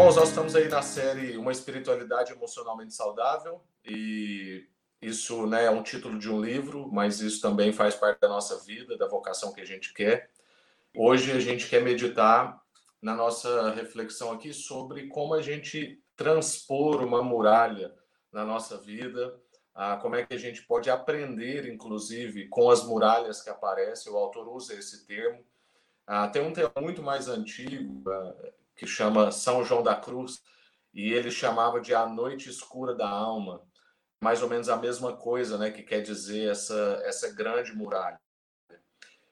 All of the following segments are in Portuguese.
Irmãos, nós estamos aí na série Uma Espiritualidade Emocionalmente Saudável e isso né, é um título de um livro, mas isso também faz parte da nossa vida, da vocação que a gente quer. Hoje a gente quer meditar na nossa reflexão aqui sobre como a gente transpor uma muralha na nossa vida, como é que a gente pode aprender, inclusive, com as muralhas que aparecem. O autor usa esse termo. Tem um termo muito mais antigo, que chama São João da Cruz, e ele chamava de a noite escura da alma, mais ou menos a mesma coisa, né, que quer dizer essa essa grande muralha.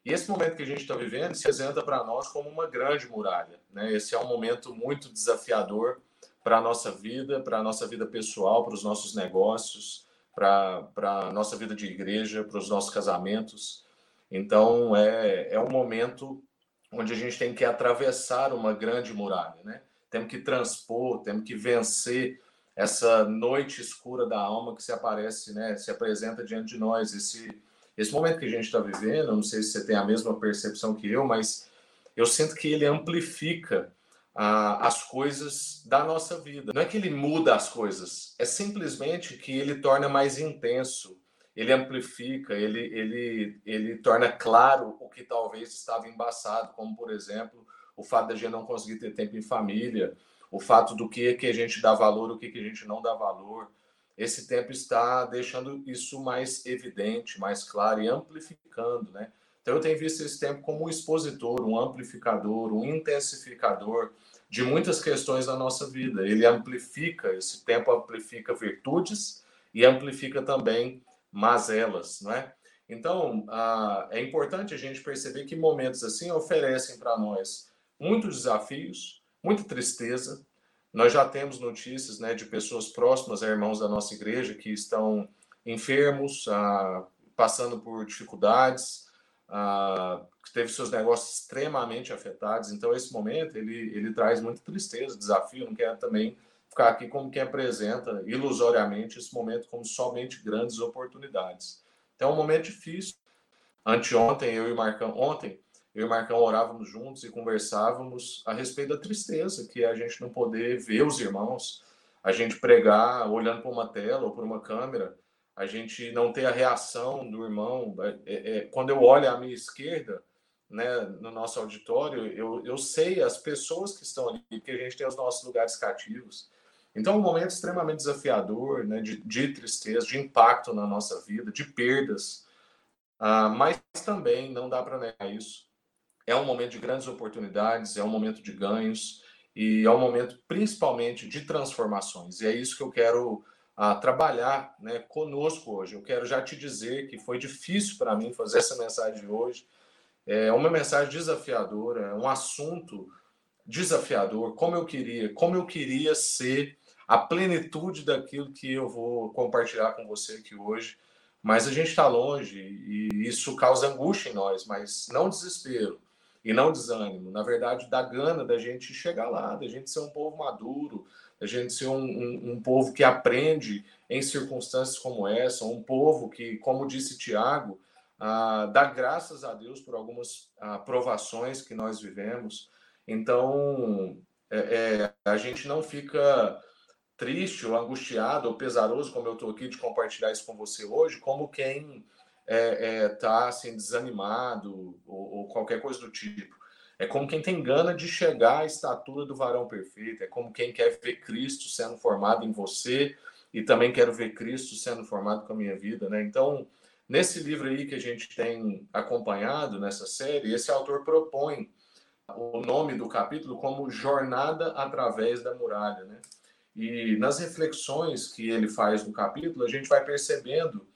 E esse momento que a gente está vivendo se apresenta para nós como uma grande muralha, né? Esse é um momento muito desafiador para a nossa vida, para a nossa vida pessoal, para os nossos negócios, para a nossa vida de igreja, para os nossos casamentos. Então, é, é um momento onde a gente tem que atravessar uma grande muralha, né? Temos que transpor, temos que vencer essa noite escura da alma que se aparece, né? Se apresenta diante de nós. Esse esse momento que a gente está vivendo, não sei se você tem a mesma percepção que eu, mas eu sinto que ele amplifica ah, as coisas da nossa vida. Não é que ele muda as coisas, é simplesmente que ele torna mais intenso ele amplifica, ele, ele, ele torna claro o que talvez estava embaçado, como, por exemplo, o fato da gente não conseguir ter tempo em família, o fato do que, que a gente dá valor, o que, que a gente não dá valor. Esse tempo está deixando isso mais evidente, mais claro e amplificando, né? Então, eu tenho visto esse tempo como um expositor, um amplificador, um intensificador de muitas questões da nossa vida. Ele amplifica, esse tempo amplifica virtudes e amplifica também mazelas, não é? Então, ah, é importante a gente perceber que momentos assim oferecem para nós muitos desafios, muita tristeza. Nós já temos notícias né, de pessoas próximas a irmãos da nossa igreja que estão enfermos, ah, passando por dificuldades, ah, que teve seus negócios extremamente afetados. Então, esse momento ele, ele traz muita tristeza, desafio. Não quero também ficar aqui como quem apresenta ilusoriamente esse momento como somente grandes oportunidades. Então é um momento difícil. Anteontem, eu e Marcão, ontem, eu e Marcão orávamos juntos e conversávamos a respeito da tristeza, que é a gente não poder ver os irmãos, a gente pregar olhando para uma tela ou para uma câmera, a gente não ter a reação do irmão. É, é quando eu olho à minha esquerda, né, no nosso auditório, eu, eu sei as pessoas que estão ali, porque a gente tem os nossos lugares cativos. Então, é um momento extremamente desafiador, né, de, de tristeza, de impacto na nossa vida, de perdas, uh, mas também não dá para negar isso. É um momento de grandes oportunidades, é um momento de ganhos e é um momento principalmente de transformações. E é isso que eu quero uh, trabalhar né, conosco hoje. Eu quero já te dizer que foi difícil para mim fazer essa mensagem hoje. É uma mensagem desafiadora, é um assunto desafiador, como eu queria, como eu queria ser a plenitude daquilo que eu vou compartilhar com você aqui hoje. Mas a gente está longe e isso causa angústia em nós, mas não desespero e não desânimo. Na verdade, dá gana da gente chegar lá, da gente ser um povo maduro, da gente ser um, um, um povo que aprende em circunstâncias como essa, um povo que, como disse Tiago, ah, dá graças a Deus por algumas ah, provações que nós vivemos. Então, é, é, a gente não fica triste ou angustiado ou pesaroso, como eu estou aqui de compartilhar isso com você hoje, como quem está é, é, tá, assim, desanimado ou, ou, qualquer coisa do tipo. É como quem tem gana de chegar à estatura do varão perfeito, é como quem quer ver Cristo sendo formado em você e também quero ver Cristo sendo formado com a minha vida, né? Então, nesse livro aí que a gente tem acompanhado nessa série, esse autor propõe o nome do capítulo como Jornada através da Muralha, né? E nas reflexões que ele faz no capítulo, a gente vai percebendo,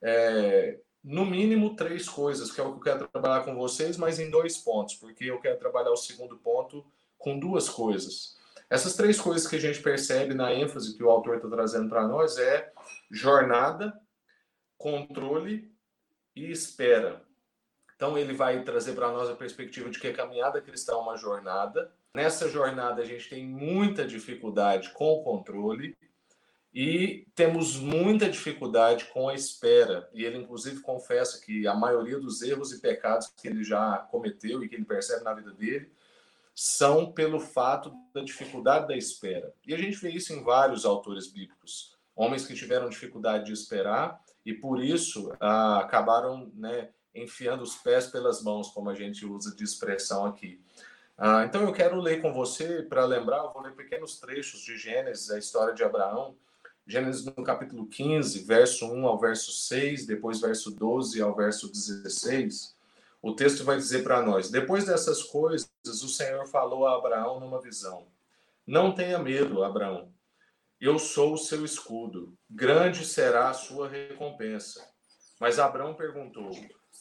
é, no mínimo, três coisas, que é o que eu quero trabalhar com vocês, mas em dois pontos, porque eu quero trabalhar o segundo ponto com duas coisas. Essas três coisas que a gente percebe na ênfase que o autor está trazendo para nós é jornada, controle e espera. Então, ele vai trazer para nós a perspectiva de que a caminhada cristã é uma jornada, Nessa jornada, a gente tem muita dificuldade com o controle e temos muita dificuldade com a espera. E ele, inclusive, confessa que a maioria dos erros e pecados que ele já cometeu e que ele percebe na vida dele são pelo fato da dificuldade da espera. E a gente vê isso em vários autores bíblicos. Homens que tiveram dificuldade de esperar e por isso ah, acabaram né, enfiando os pés pelas mãos, como a gente usa de expressão aqui. Ah, então eu quero ler com você, para lembrar, eu vou ler pequenos trechos de Gênesis, a história de Abraão. Gênesis no capítulo 15, verso 1 ao verso 6, depois verso 12 ao verso 16. O texto vai dizer para nós: Depois dessas coisas, o Senhor falou a Abraão numa visão: Não tenha medo, Abraão. Eu sou o seu escudo. Grande será a sua recompensa. Mas Abraão perguntou: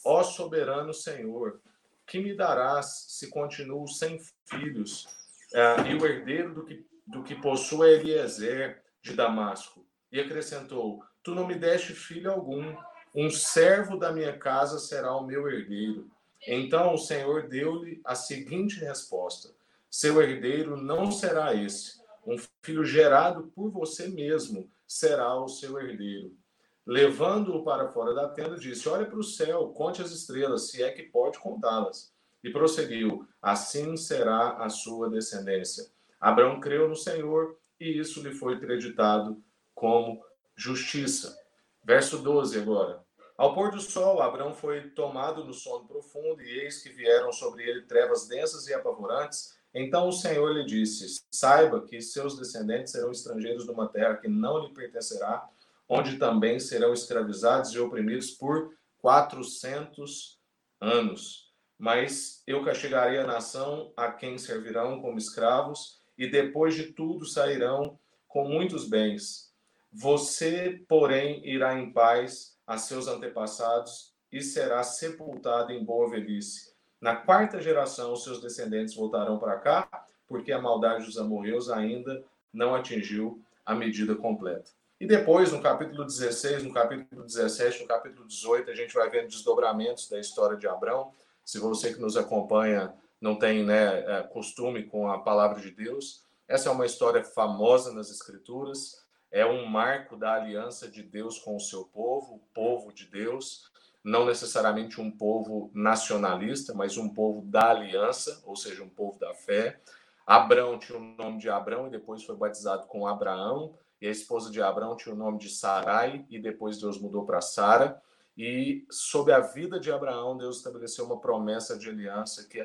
Ó soberano Senhor, que me darás se continuo sem filhos uh, e o herdeiro do que, do que possui é Eliezer de Damasco? E acrescentou: Tu não me deste filho algum, um servo da minha casa será o meu herdeiro. Então o Senhor deu-lhe a seguinte resposta: Seu herdeiro não será esse. Um filho gerado por você mesmo será o seu herdeiro levando-o para fora da tenda, disse: Olhe para o céu, conte as estrelas, se é que pode contá-las. E prosseguiu: Assim será a sua descendência. Abraão creu no Senhor e isso lhe foi acreditado como justiça. Verso 12 agora. Ao pôr do sol, Abraão foi tomado no sono profundo, e eis que vieram sobre ele trevas densas e apavorantes. Então o Senhor lhe disse: Saiba que seus descendentes serão estrangeiros numa terra que não lhe pertencerá onde também serão escravizados e oprimidos por 400 anos. Mas eu castigarei a nação a quem servirão como escravos, e depois de tudo sairão com muitos bens. Você, porém, irá em paz a seus antepassados e será sepultado em boa velhice. Na quarta geração, seus descendentes voltarão para cá, porque a maldade dos amorreus ainda não atingiu a medida completa. E depois, no capítulo 16, no capítulo 17, no capítulo 18, a gente vai vendo desdobramentos da história de Abraão. Se você que nos acompanha não tem né, é, costume com a palavra de Deus, essa é uma história famosa nas Escrituras, é um marco da aliança de Deus com o seu povo, o povo de Deus, não necessariamente um povo nacionalista, mas um povo da aliança, ou seja, um povo da fé. Abraão tinha o nome de Abraão e depois foi batizado com Abraão e a esposa de Abraão tinha o nome de Sarai, e depois Deus mudou para Sara. E sob a vida de Abraão, Deus estabeleceu uma promessa de aliança que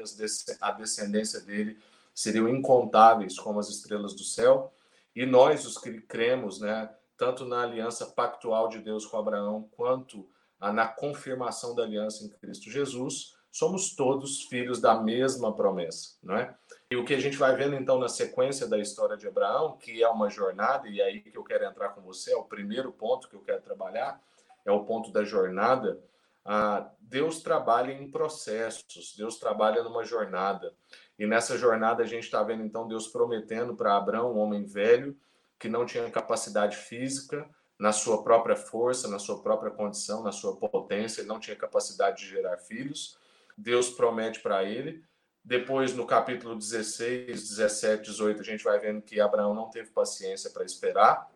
a descendência dele seriam incontáveis como as estrelas do céu. E nós, os que cremos, né, tanto na aliança pactual de Deus com Abraão, quanto na confirmação da aliança em Cristo Jesus, somos todos filhos da mesma promessa, não é? E o que a gente vai vendo então na sequência da história de Abraão, que é uma jornada, e aí que eu quero entrar com você, é o primeiro ponto que eu quero trabalhar, é o ponto da jornada. Ah, Deus trabalha em processos, Deus trabalha numa jornada. E nessa jornada a gente está vendo então Deus prometendo para Abraão, um homem velho, que não tinha capacidade física, na sua própria força, na sua própria condição, na sua potência, ele não tinha capacidade de gerar filhos. Deus promete para ele depois, no capítulo 16, 17, 18, a gente vai vendo que Abraão não teve paciência para esperar.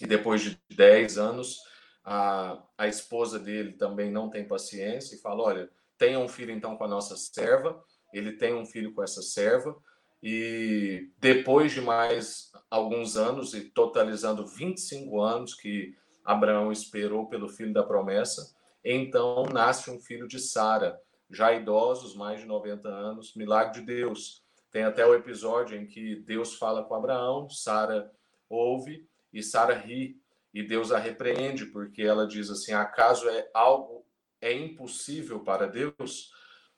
E depois de 10 anos, a, a esposa dele também não tem paciência e fala: Olha, tenha um filho então com a nossa serva. Ele tem um filho com essa serva. E depois de mais alguns anos, e totalizando 25 anos que Abraão esperou pelo filho da promessa, então nasce um filho de Sara já idosos, mais de 90 anos, milagre de Deus. Tem até o episódio em que Deus fala com Abraão, Sara ouve e Sara ri e Deus a repreende porque ela diz assim: acaso é algo é impossível para Deus?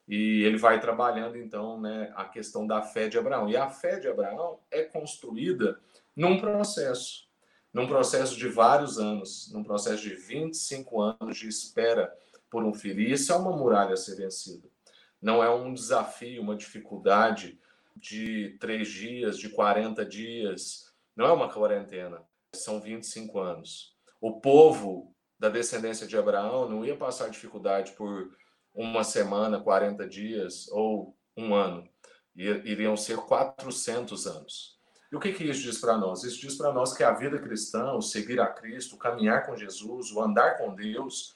E ele vai trabalhando então, né, a questão da fé de Abraão. E a fé de Abraão é construída num processo, num processo de vários anos, num processo de 25 anos de espera por um filho. E isso é uma muralha a ser vencida. Não é um desafio, uma dificuldade de três dias, de 40 dias. Não é uma quarentena. São 25 anos. O povo da descendência de Abraão não ia passar dificuldade por uma semana, 40 dias ou um ano. Iriam ser 400 anos. E o que, que isso diz para nós? Isso diz para nós que a vida cristã, o seguir a Cristo, o caminhar com Jesus, o andar com Deus,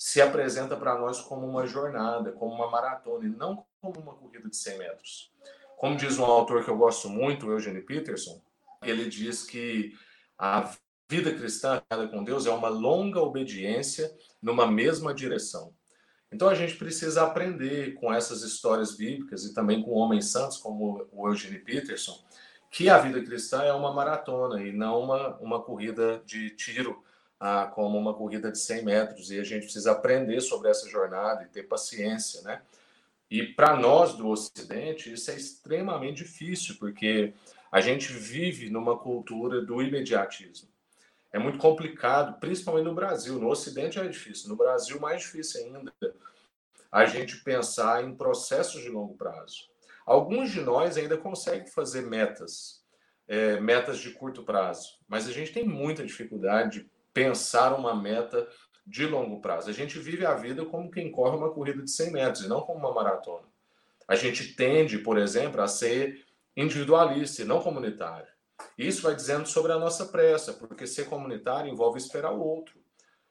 se apresenta para nós como uma jornada, como uma maratona, e não como uma corrida de 100 metros. Como diz um autor que eu gosto muito, o Eugene Peterson, ele diz que a vida cristã com Deus é uma longa obediência numa mesma direção. Então a gente precisa aprender com essas histórias bíblicas e também com homens santos como o Eugene Peterson, que a vida cristã é uma maratona e não uma, uma corrida de tiro, ah, como uma corrida de 100 metros. E a gente precisa aprender sobre essa jornada e ter paciência, né? E para nós do Ocidente, isso é extremamente difícil, porque a gente vive numa cultura do imediatismo. É muito complicado, principalmente no Brasil. No Ocidente é difícil, no Brasil mais difícil ainda a gente pensar em processos de longo prazo. Alguns de nós ainda conseguem fazer metas, é, metas de curto prazo, mas a gente tem muita dificuldade de pensar uma meta de longo prazo. A gente vive a vida como quem corre uma corrida de 100 metros e não como uma maratona. A gente tende, por exemplo, a ser individualista e não comunitário. Isso vai dizendo sobre a nossa pressa, porque ser comunitário envolve esperar o outro.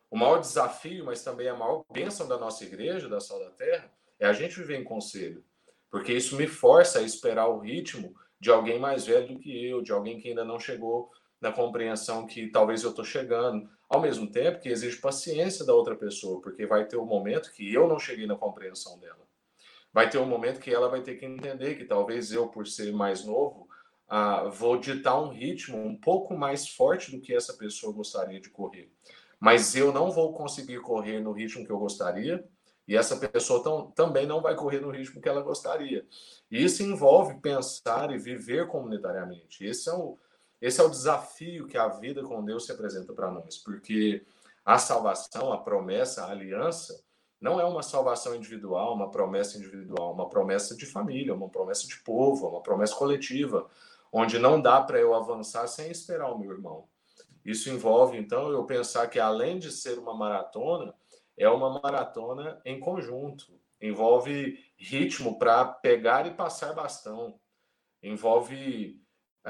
O maior desafio, mas também a maior bênção da nossa igreja, da Sal da Terra, é a gente viver em conselho. Porque isso me força a esperar o ritmo de alguém mais velho do que eu, de alguém que ainda não chegou na compreensão que talvez eu estou chegando. Ao mesmo tempo que exige paciência da outra pessoa, porque vai ter um momento que eu não cheguei na compreensão dela. Vai ter um momento que ela vai ter que entender que talvez eu, por ser mais novo, ah, vou ditar um ritmo um pouco mais forte do que essa pessoa gostaria de correr. Mas eu não vou conseguir correr no ritmo que eu gostaria, e essa pessoa tão, também não vai correr no ritmo que ela gostaria. E isso envolve pensar e viver comunitariamente. Esse é o, esse é o desafio que a vida com Deus se apresenta para nós, porque a salvação, a promessa, a aliança, não é uma salvação individual, uma promessa individual, uma promessa de família, uma promessa de povo, uma promessa coletiva, onde não dá para eu avançar sem esperar o meu irmão. Isso envolve, então, eu pensar que além de ser uma maratona, é uma maratona em conjunto. Envolve ritmo para pegar e passar bastão. Envolve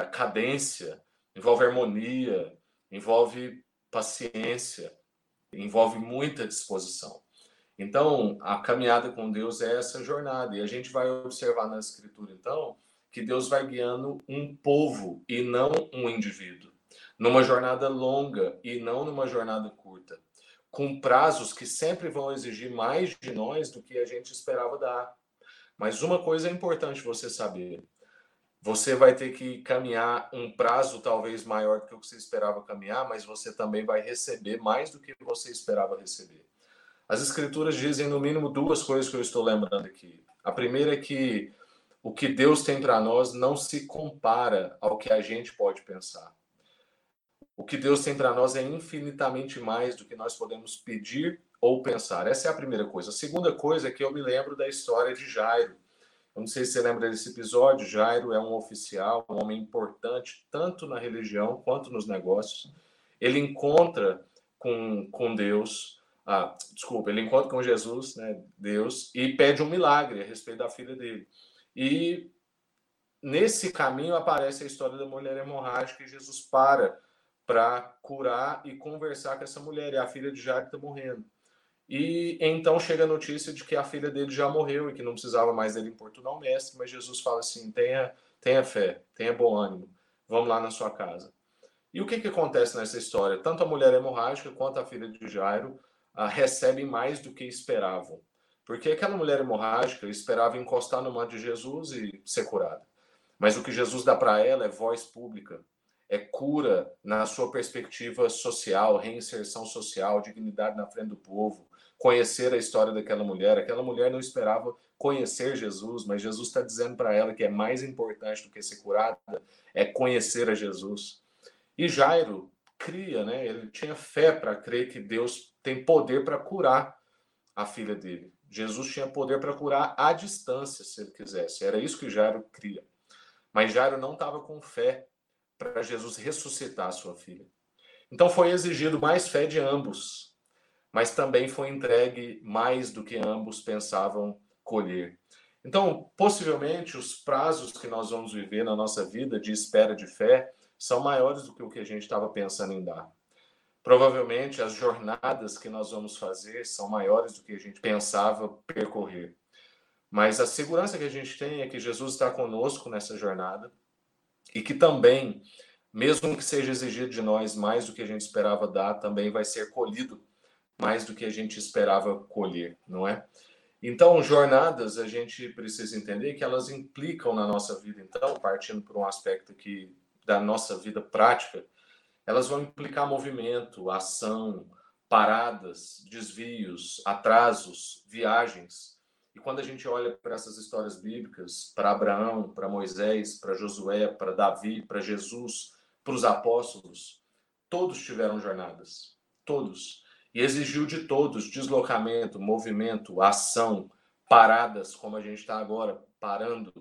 cadência, envolve harmonia, envolve paciência, envolve muita disposição. Então, a caminhada com Deus é essa jornada, e a gente vai observar na Escritura, então, que Deus vai guiando um povo e não um indivíduo, numa jornada longa e não numa jornada curta, com prazos que sempre vão exigir mais de nós do que a gente esperava dar. Mas uma coisa é importante você saber: você vai ter que caminhar um prazo talvez maior do que o que você esperava caminhar, mas você também vai receber mais do que você esperava receber. As escrituras dizem no mínimo duas coisas que eu estou lembrando aqui. A primeira é que o que Deus tem para nós não se compara ao que a gente pode pensar. O que Deus tem para nós é infinitamente mais do que nós podemos pedir ou pensar. Essa é a primeira coisa. A segunda coisa é que eu me lembro da história de Jairo. Eu não sei se você lembra desse episódio. Jairo é um oficial, um homem importante, tanto na religião quanto nos negócios. Ele encontra com, com Deus, ah, desculpa, ele encontra com Jesus, né, Deus, e pede um milagre a respeito da filha dele. E nesse caminho aparece a história da mulher hemorrágica e Jesus para para curar e conversar com essa mulher. E a filha de Jairo está morrendo. E então chega a notícia de que a filha dele já morreu e que não precisava mais dele importunar o mestre, mas Jesus fala assim: tenha, tenha fé, tenha bom ânimo, vamos lá na sua casa. E o que, que acontece nessa história? Tanto a mulher hemorrágica quanto a filha de Jairo ah, recebem mais do que esperavam. Porque aquela mulher hemorrágica esperava encostar no manto de Jesus e ser curada. Mas o que Jesus dá para ela é voz pública, é cura na sua perspectiva social, reinserção social, dignidade na frente do povo, conhecer a história daquela mulher. Aquela mulher não esperava conhecer Jesus, mas Jesus está dizendo para ela que é mais importante do que ser curada é conhecer a Jesus. E Jairo cria, né? Ele tinha fé para crer que Deus tem poder para curar a filha dele. Jesus tinha poder para curar à distância, se ele quisesse. Era isso que Jairo cria. Mas Jairo não estava com fé para Jesus ressuscitar a sua filha. Então foi exigido mais fé de ambos mas também foi entregue mais do que ambos pensavam colher. Então, possivelmente, os prazos que nós vamos viver na nossa vida de espera de fé são maiores do que o que a gente estava pensando em dar. Provavelmente, as jornadas que nós vamos fazer são maiores do que a gente pensava percorrer. Mas a segurança que a gente tem é que Jesus está conosco nessa jornada e que também, mesmo que seja exigido de nós mais do que a gente esperava dar, também vai ser colhido mais do que a gente esperava colher, não é? Então, jornadas, a gente precisa entender que elas implicam na nossa vida. Então, partindo por um aspecto que da nossa vida prática, elas vão implicar movimento, ação, paradas, desvios, atrasos, viagens. E quando a gente olha para essas histórias bíblicas, para Abraão, para Moisés, para Josué, para Davi, para Jesus, para os apóstolos, todos tiveram jornadas. Todos. E exigiu de todos deslocamento, movimento, ação, paradas, como a gente está agora, parando.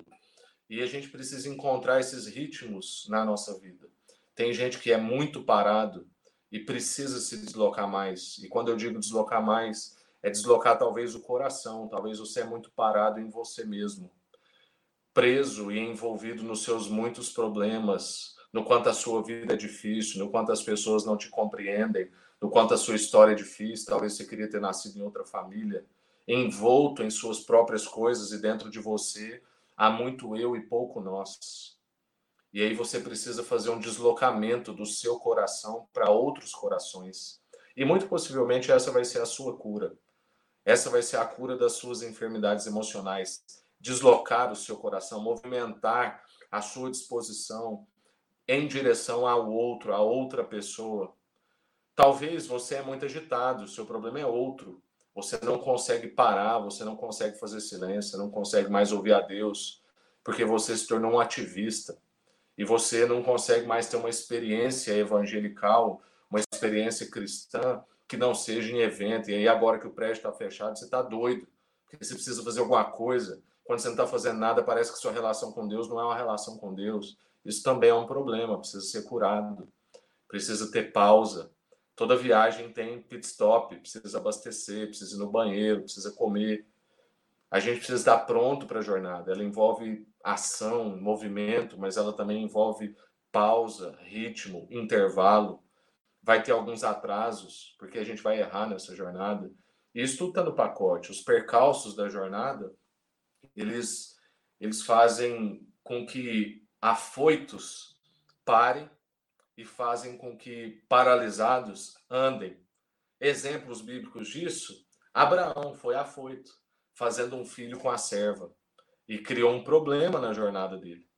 E a gente precisa encontrar esses ritmos na nossa vida. Tem gente que é muito parado e precisa se deslocar mais. E quando eu digo deslocar mais, é deslocar talvez o coração, talvez você é muito parado em você mesmo, preso e envolvido nos seus muitos problemas, no quanto a sua vida é difícil, no quanto as pessoas não te compreendem, no quanto a sua história é difícil, talvez você queria ter nascido em outra família, envolto em suas próprias coisas e dentro de você há muito eu e pouco nós. E aí você precisa fazer um deslocamento do seu coração para outros corações. E muito possivelmente essa vai ser a sua cura. Essa vai ser a cura das suas enfermidades emocionais. Deslocar o seu coração, movimentar a sua disposição em direção ao outro, a outra pessoa. Talvez você é muito agitado, o seu problema é outro. Você não consegue parar, você não consegue fazer silêncio, não consegue mais ouvir a Deus, porque você se tornou um ativista e você não consegue mais ter uma experiência evangelical, uma experiência cristã que não seja em evento. E aí, agora que o prédio está fechado, você está doido, porque você precisa fazer alguma coisa. Quando você não está fazendo nada, parece que sua relação com Deus não é uma relação com Deus. Isso também é um problema, precisa ser curado, precisa ter pausa. Toda viagem tem pit stop, precisa abastecer, precisa ir no banheiro, precisa comer. A gente precisa estar pronto para a jornada. Ela envolve ação, movimento, mas ela também envolve pausa, ritmo, intervalo. Vai ter alguns atrasos, porque a gente vai errar nessa jornada. Isso tudo está no pacote. Os percalços da jornada, eles, eles fazem com que afoitos parem e fazem com que paralisados andem. Exemplos bíblicos disso: Abraão foi afoito, fazendo um filho com a serva e criou um problema na jornada dele.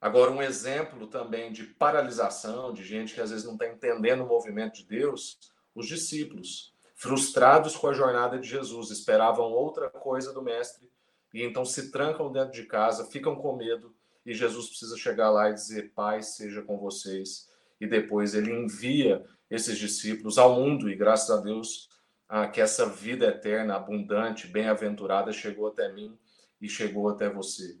Agora, um exemplo também de paralisação, de gente que às vezes não está entendendo o movimento de Deus, os discípulos, frustrados com a jornada de Jesus, esperavam outra coisa do Mestre e então se trancam dentro de casa, ficam com medo e Jesus precisa chegar lá e dizer: Pai, seja com vocês. E depois ele envia esses discípulos ao mundo e graças a Deus ah, que essa vida eterna, abundante, bem-aventurada chegou até mim e chegou até você.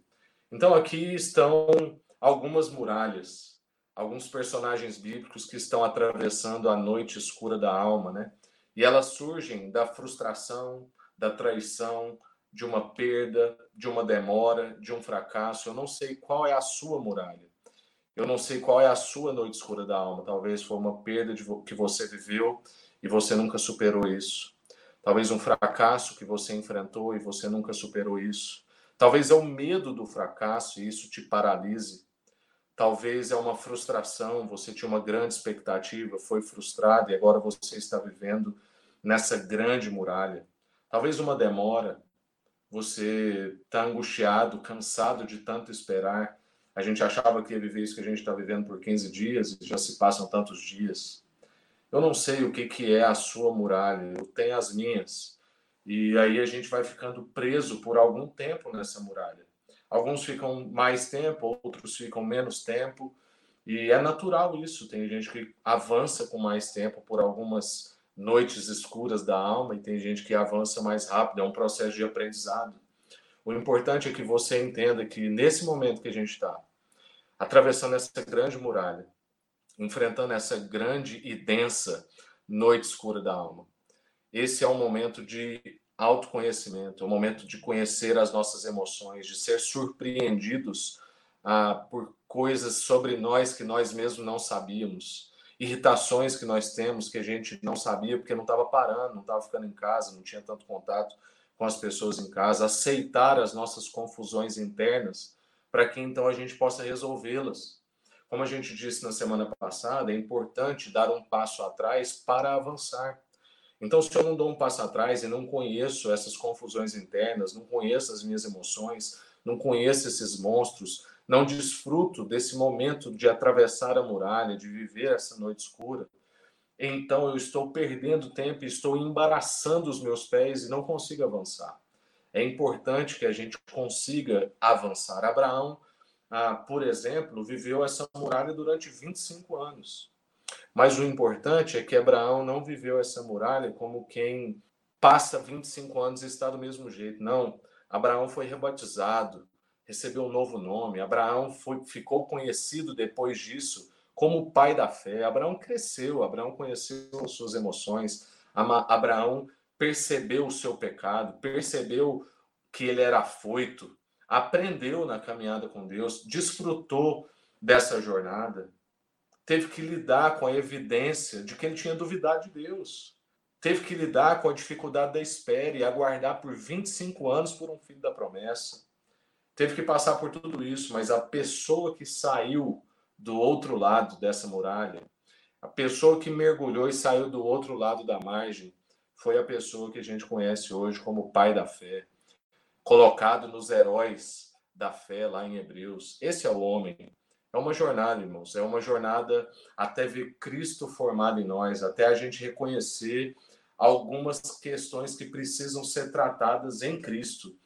Então aqui estão algumas muralhas, alguns personagens bíblicos que estão atravessando a noite escura da alma, né? E elas surgem da frustração, da traição, de uma perda, de uma demora, de um fracasso. Eu não sei qual é a sua muralha. Eu não sei qual é a sua noite escura da alma. Talvez foi uma perda de que você viveu e você nunca superou isso. Talvez um fracasso que você enfrentou e você nunca superou isso. Talvez é o medo do fracasso e isso te paralise. Talvez é uma frustração, você tinha uma grande expectativa, foi frustrado e agora você está vivendo nessa grande muralha. Talvez uma demora, você está angustiado, cansado de tanto esperar. A gente achava que ia viver isso que a gente está vivendo por 15 dias e já se passam tantos dias. Eu não sei o que, que é a sua muralha, eu tenho as minhas. E aí a gente vai ficando preso por algum tempo nessa muralha. Alguns ficam mais tempo, outros ficam menos tempo. E é natural isso. Tem gente que avança com mais tempo por algumas noites escuras da alma e tem gente que avança mais rápido. É um processo de aprendizado. O importante é que você entenda que nesse momento que a gente está, atravessando essa grande muralha, enfrentando essa grande e densa noite escura da alma, esse é um momento de autoconhecimento, é um momento de conhecer as nossas emoções, de ser surpreendidos ah, por coisas sobre nós que nós mesmos não sabíamos, irritações que nós temos que a gente não sabia porque não estava parando, não estava ficando em casa, não tinha tanto contato com as pessoas em casa, aceitar as nossas confusões internas, para que então a gente possa resolvê-las. Como a gente disse na semana passada, é importante dar um passo atrás para avançar. Então, se eu não dou um passo atrás e não conheço essas confusões internas, não conheço as minhas emoções, não conheço esses monstros, não desfruto desse momento de atravessar a muralha, de viver essa noite escura, então eu estou perdendo tempo, estou embaraçando os meus pés e não consigo avançar. É importante que a gente consiga avançar. Abraão, ah, por exemplo, viveu essa muralha durante 25 anos. Mas o importante é que Abraão não viveu essa muralha como quem passa 25 anos e está do mesmo jeito. Não. Abraão foi rebatizado, recebeu um novo nome. Abraão foi, ficou conhecido depois disso como o pai da fé. Abraão cresceu, Abraão conheceu suas emoções, Abraão percebeu o seu pecado, percebeu que ele era afoito, aprendeu na caminhada com Deus, desfrutou dessa jornada, teve que lidar com a evidência de que ele tinha duvidado de Deus, teve que lidar com a dificuldade da espera e aguardar por 25 anos por um filho da promessa. Teve que passar por tudo isso, mas a pessoa que saiu do outro lado dessa muralha, a pessoa que mergulhou e saiu do outro lado da margem, foi a pessoa que a gente conhece hoje como pai da fé, colocado nos heróis da fé lá em Hebreus. Esse é o homem. É uma jornada, irmãos, é uma jornada até ver Cristo formado em nós, até a gente reconhecer algumas questões que precisam ser tratadas em Cristo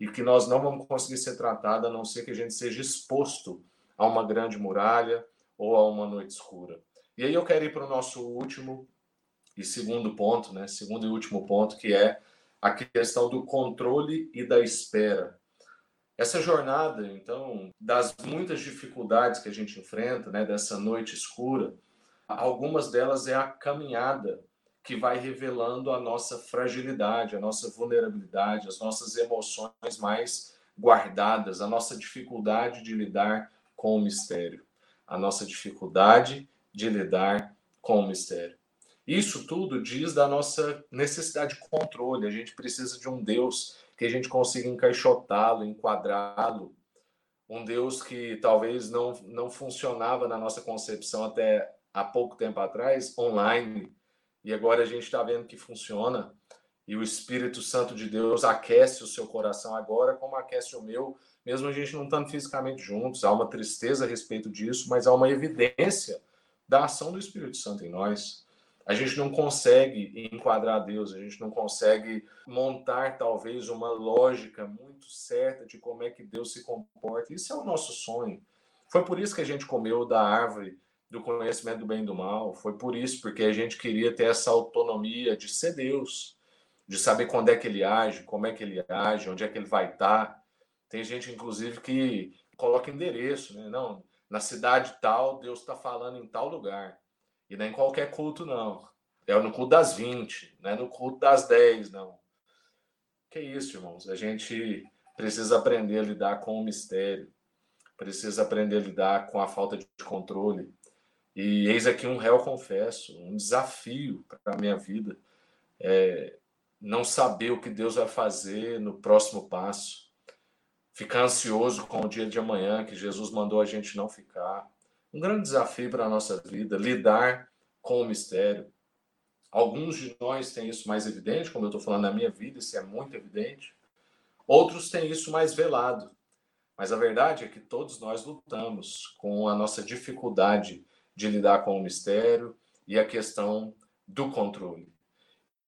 e que nós não vamos conseguir ser tratadas a não ser que a gente seja exposto a uma grande muralha ou a uma noite escura. E aí eu quero ir para o nosso último e segundo ponto, né? Segundo e último ponto, que é a questão do controle e da espera. Essa jornada, então, das muitas dificuldades que a gente enfrenta, né, dessa noite escura, algumas delas é a caminhada que vai revelando a nossa fragilidade, a nossa vulnerabilidade, as nossas emoções mais guardadas, a nossa dificuldade de lidar com o mistério, a nossa dificuldade de lidar com o mistério. Isso tudo diz da nossa necessidade de controle. A gente precisa de um Deus que a gente consiga encaixotá-lo, enquadrá-lo. Um Deus que talvez não, não funcionava na nossa concepção até há pouco tempo atrás, online. E agora a gente está vendo que funciona. E o Espírito Santo de Deus aquece o seu coração agora, como aquece o meu, mesmo a gente não estando fisicamente juntos, há uma tristeza a respeito disso, mas há uma evidência da ação do Espírito Santo em nós. A gente não consegue enquadrar Deus, a gente não consegue montar talvez uma lógica muito certa de como é que Deus se comporta. Isso é o nosso sonho. Foi por isso que a gente comeu da árvore do conhecimento do bem e do mal. Foi por isso, porque a gente queria ter essa autonomia de ser Deus, de saber quando é que ele age, como é que ele age, onde é que ele vai estar. Tem gente, inclusive, que coloca endereço, né? Não, na cidade tal, Deus está falando em tal lugar. E nem qualquer culto, não. É no culto das 20, não é no culto das 10, não. Que isso, irmãos? A gente precisa aprender a lidar com o mistério, precisa aprender a lidar com a falta de controle. E eis aqui um réu confesso, um desafio para a minha vida. É não saber o que Deus vai fazer no próximo passo ficar ansioso com o dia de amanhã, que Jesus mandou a gente não ficar. Um grande desafio para a nossa vida, lidar com o mistério. Alguns de nós têm isso mais evidente, como eu estou falando na minha vida, isso é muito evidente. Outros têm isso mais velado. Mas a verdade é que todos nós lutamos com a nossa dificuldade de lidar com o mistério e a questão do controle.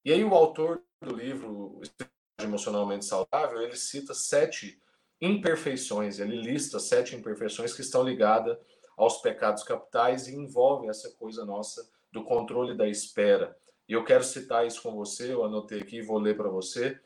E aí o autor do livro Emocionalmente Saudável, ele cita sete imperfeições. Ele lista sete imperfeições que estão ligadas aos pecados capitais e envolve essa coisa nossa do controle da espera. E eu quero citar isso com você, eu anotei aqui e vou ler para você.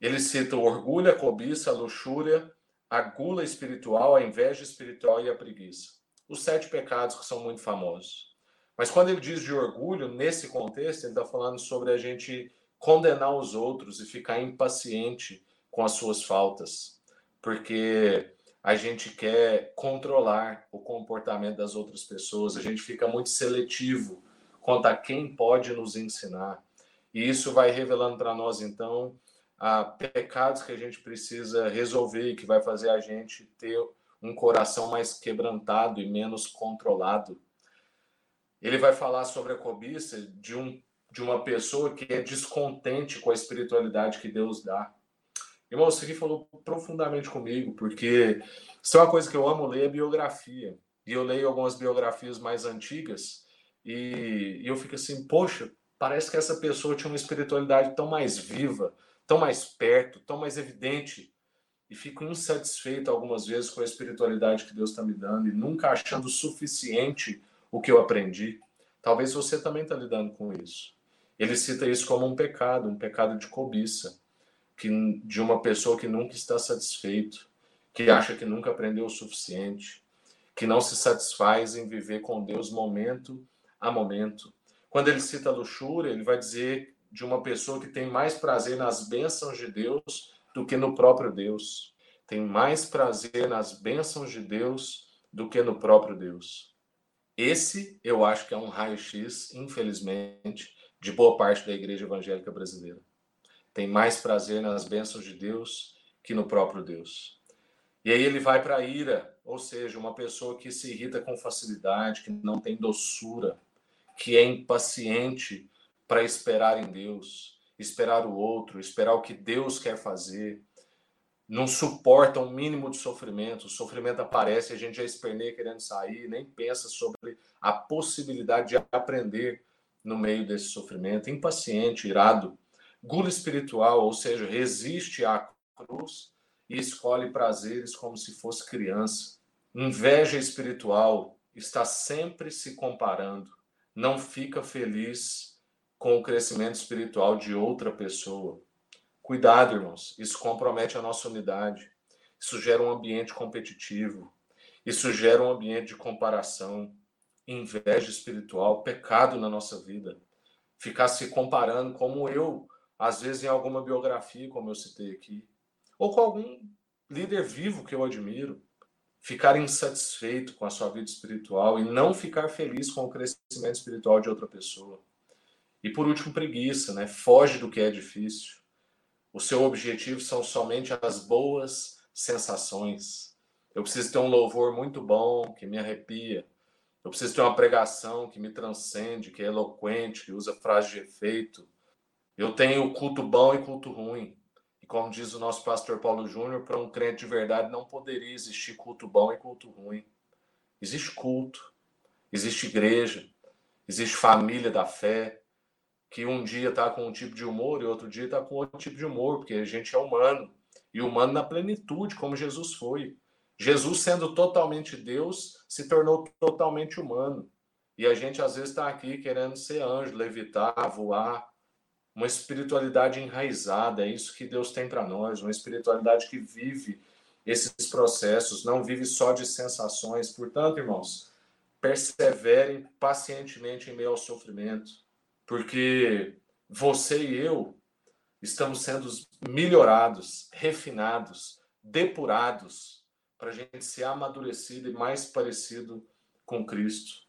Ele cita o orgulho, a cobiça, a luxúria, a gula espiritual, a inveja espiritual e a preguiça. Os sete pecados que são muito famosos. Mas quando ele diz de orgulho, nesse contexto, ele está falando sobre a gente condenar os outros e ficar impaciente com as suas faltas, porque a gente quer controlar o comportamento das outras pessoas, a gente fica muito seletivo quanto a quem pode nos ensinar. E isso vai revelando para nós, então, a pecados que a gente precisa resolver e que vai fazer a gente ter um coração mais quebrantado e menos controlado. Ele vai falar sobre a cobiça de, um, de uma pessoa que é descontente com a espiritualidade que Deus dá. Irmão, isso aqui falou profundamente comigo, porque isso é uma coisa que eu amo ler, é biografia. E eu leio algumas biografias mais antigas e, e eu fico assim, poxa, parece que essa pessoa tinha uma espiritualidade tão mais viva, tão mais perto, tão mais evidente. E fico insatisfeito algumas vezes com a espiritualidade que Deus está me dando e nunca achando suficiente o que eu aprendi. Talvez você também está lidando com isso. Ele cita isso como um pecado, um pecado de cobiça, que, de uma pessoa que nunca está satisfeito, que acha que nunca aprendeu o suficiente, que não se satisfaz em viver com Deus momento a momento. Quando ele cita luxúria, ele vai dizer de uma pessoa que tem mais prazer nas bênçãos de Deus do que no próprio Deus. Tem mais prazer nas bênçãos de Deus do que no próprio Deus. Esse eu acho que é um raio-x, infelizmente, de boa parte da igreja evangélica brasileira. Tem mais prazer nas bênçãos de Deus que no próprio Deus. E aí ele vai para a ira, ou seja, uma pessoa que se irrita com facilidade, que não tem doçura, que é impaciente para esperar em Deus, esperar o outro, esperar o que Deus quer fazer. Não suporta um mínimo de sofrimento. O sofrimento aparece, a gente já esperneia querendo sair, nem pensa sobre a possibilidade de aprender no meio desse sofrimento. Impaciente, irado. Gula espiritual, ou seja, resiste à cruz e escolhe prazeres como se fosse criança. Inveja espiritual está sempre se comparando, não fica feliz com o crescimento espiritual de outra pessoa. Cuidado, irmãos, isso compromete a nossa unidade. Isso gera um ambiente competitivo. Isso gera um ambiente de comparação, inveja espiritual, pecado na nossa vida. Ficar se comparando, como eu, às vezes, em alguma biografia, como eu citei aqui, ou com algum líder vivo que eu admiro. Ficar insatisfeito com a sua vida espiritual e não ficar feliz com o crescimento espiritual de outra pessoa. E por último, preguiça, né? Foge do que é difícil. O seu objetivo são somente as boas sensações. Eu preciso ter um louvor muito bom, que me arrepia. Eu preciso ter uma pregação que me transcende, que é eloquente, que usa frases de efeito. Eu tenho culto bom e culto ruim. E como diz o nosso pastor Paulo Júnior, para um crente de verdade não poderia existir culto bom e culto ruim. Existe culto, existe igreja, existe família da fé, que um dia está com um tipo de humor e outro dia está com outro tipo de humor, porque a gente é humano. E humano na plenitude, como Jesus foi. Jesus, sendo totalmente Deus, se tornou totalmente humano. E a gente às vezes está aqui querendo ser anjo, levitar, voar. Uma espiritualidade enraizada, é isso que Deus tem para nós, uma espiritualidade que vive esses processos, não vive só de sensações. Portanto, irmãos, perseverem pacientemente em meio ao sofrimento porque você e eu estamos sendo melhorados, refinados, depurados, para a gente ser amadurecido e mais parecido com Cristo.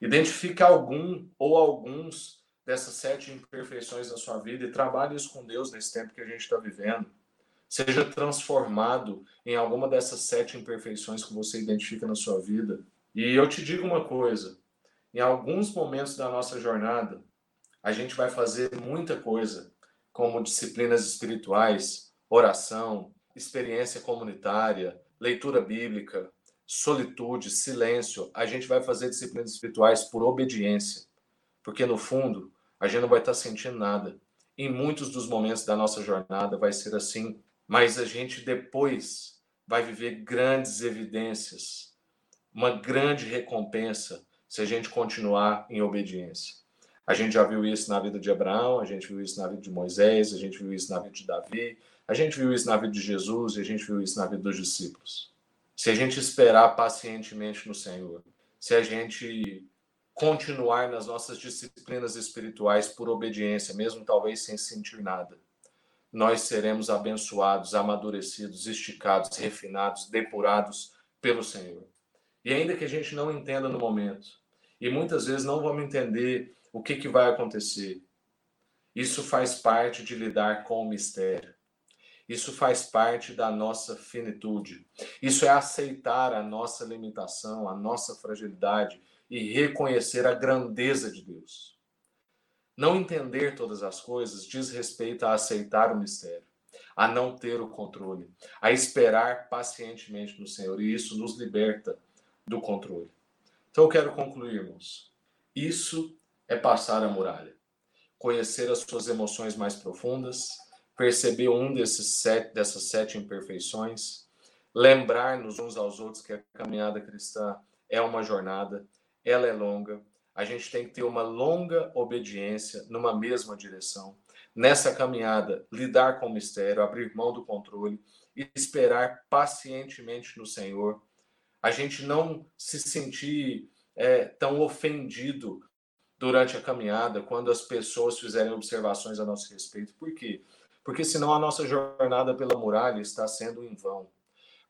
Identifique algum ou alguns dessas sete imperfeições da sua vida e trabalhe isso com Deus nesse tempo que a gente está vivendo. Seja transformado em alguma dessas sete imperfeições que você identifica na sua vida. E eu te digo uma coisa: em alguns momentos da nossa jornada, a gente vai fazer muita coisa, como disciplinas espirituais, oração, experiência comunitária, leitura bíblica, solitude, silêncio. A gente vai fazer disciplinas espirituais por obediência, porque no fundo a gente não vai estar sentindo nada. Em muitos dos momentos da nossa jornada vai ser assim, mas a gente depois vai viver grandes evidências, uma grande recompensa se a gente continuar em obediência. A gente já viu isso na vida de Abraão, a gente viu isso na vida de Moisés, a gente viu isso na vida de Davi, a gente viu isso na vida de Jesus e a gente viu isso na vida dos discípulos. Se a gente esperar pacientemente no Senhor, se a gente continuar nas nossas disciplinas espirituais por obediência, mesmo talvez sem sentir nada, nós seremos abençoados, amadurecidos, esticados, refinados, depurados pelo Senhor. E ainda que a gente não entenda no momento, e muitas vezes não vamos entender o que, que vai acontecer? Isso faz parte de lidar com o mistério. Isso faz parte da nossa finitude. Isso é aceitar a nossa limitação, a nossa fragilidade e reconhecer a grandeza de Deus. Não entender todas as coisas diz respeito a aceitar o mistério, a não ter o controle, a esperar pacientemente no Senhor, e isso nos liberta do controle. Então eu quero concluir, irmãos. Isso é passar a muralha, conhecer as suas emoções mais profundas, perceber um desses sete, dessas sete imperfeições, lembrar-nos uns aos outros que a caminhada cristã é uma jornada, ela é longa, a gente tem que ter uma longa obediência numa mesma direção. Nessa caminhada, lidar com o mistério, abrir mão do controle esperar pacientemente no Senhor. A gente não se sentir é, tão ofendido durante a caminhada quando as pessoas fizerem observações a nosso respeito. Por quê? Porque senão a nossa jornada pela muralha está sendo em vão.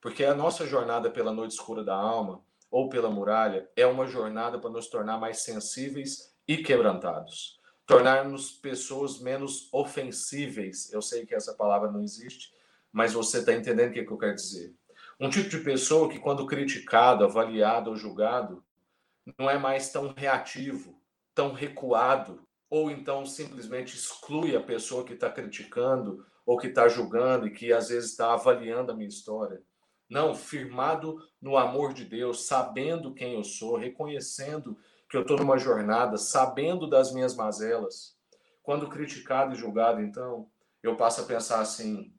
Porque a nossa jornada pela noite escura da alma ou pela muralha é uma jornada para nos tornar mais sensíveis e quebrantados, tornar-nos pessoas menos ofensíveis. Eu sei que essa palavra não existe, mas você está entendendo o que, é que eu quero dizer. Um tipo de pessoa que, quando criticado, avaliado ou julgado, não é mais tão reativo, tão recuado, ou então simplesmente exclui a pessoa que está criticando ou que está julgando e que às vezes está avaliando a minha história. Não, firmado no amor de Deus, sabendo quem eu sou, reconhecendo que eu estou numa jornada, sabendo das minhas mazelas. Quando criticado e julgado, então, eu passo a pensar assim: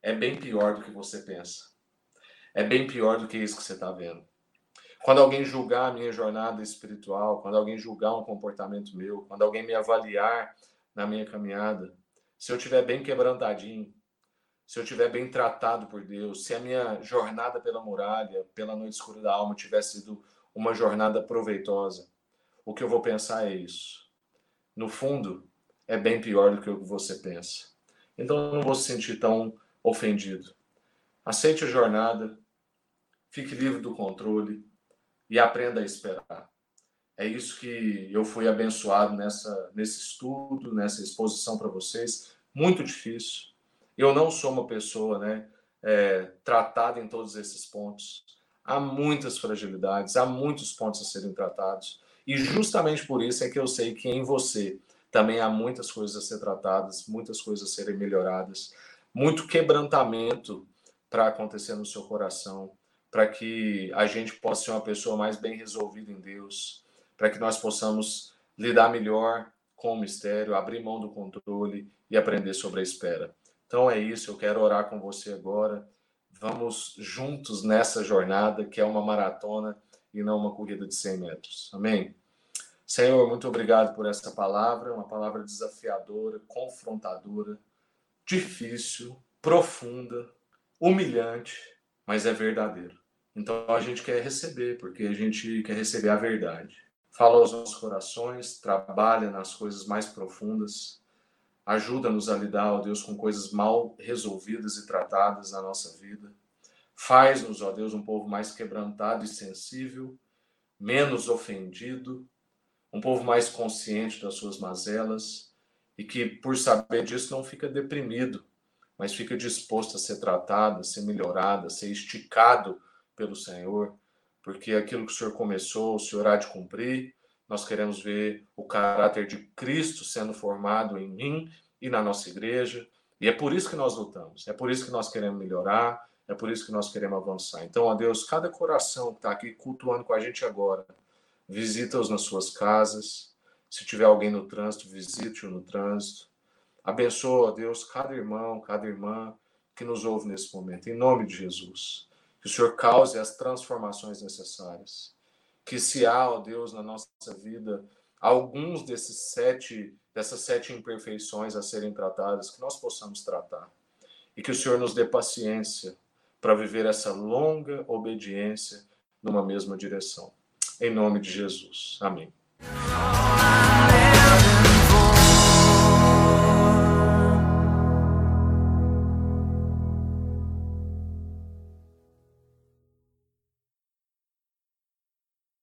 é bem pior do que você pensa. É bem pior do que isso que você está vendo. Quando alguém julgar a minha jornada espiritual, quando alguém julgar um comportamento meu, quando alguém me avaliar na minha caminhada, se eu estiver bem quebrantadinho, se eu estiver bem tratado por Deus, se a minha jornada pela muralha, pela noite escura da alma, tivesse sido uma jornada proveitosa, o que eu vou pensar é isso. No fundo, é bem pior do que o que você pensa. Então eu não vou se sentir tão ofendido. Aceite a jornada, fique livre do controle e aprenda a esperar. É isso que eu fui abençoado nessa, nesse estudo, nessa exposição para vocês. Muito difícil, eu não sou uma pessoa né, é, tratada em todos esses pontos. Há muitas fragilidades, há muitos pontos a serem tratados. E justamente por isso é que eu sei que em você também há muitas coisas a ser tratadas, muitas coisas a serem melhoradas, muito quebrantamento para acontecer no seu coração, para que a gente possa ser uma pessoa mais bem resolvida em Deus, para que nós possamos lidar melhor com o mistério, abrir mão do controle e aprender sobre a espera. Então é isso, eu quero orar com você agora. Vamos juntos nessa jornada que é uma maratona e não uma corrida de 100 metros. Amém? Senhor, muito obrigado por essa palavra, uma palavra desafiadora, confrontadora, difícil, profunda, humilhante, mas é verdadeiro. Então a gente quer receber, porque a gente quer receber a verdade. Fala aos nossos corações, trabalha nas coisas mais profundas, Ajuda-nos a lidar, ó Deus, com coisas mal resolvidas e tratadas na nossa vida. Faz-nos, ó Deus, um povo mais quebrantado e sensível, menos ofendido, um povo mais consciente das suas mazelas e que, por saber disso, não fica deprimido, mas fica disposto a ser tratado, a ser melhorado, a ser esticado pelo Senhor, porque aquilo que o Senhor começou, o Senhor há de cumprir nós queremos ver o caráter de Cristo sendo formado em mim e na nossa igreja. E é por isso que nós lutamos, é por isso que nós queremos melhorar, é por isso que nós queremos avançar. Então, ó Deus, cada coração que está aqui cultuando com a gente agora, visita-os nas suas casas. Se tiver alguém no trânsito, visite-o no trânsito. Abençoa, Deus, cada irmão, cada irmã que nos ouve nesse momento. Em nome de Jesus. Que o Senhor cause as transformações necessárias que se há, ó Deus, na nossa vida, alguns desses sete, dessas sete imperfeições a serem tratadas, que nós possamos tratar. E que o Senhor nos dê paciência para viver essa longa obediência numa mesma direção. Em nome de Jesus. Amém.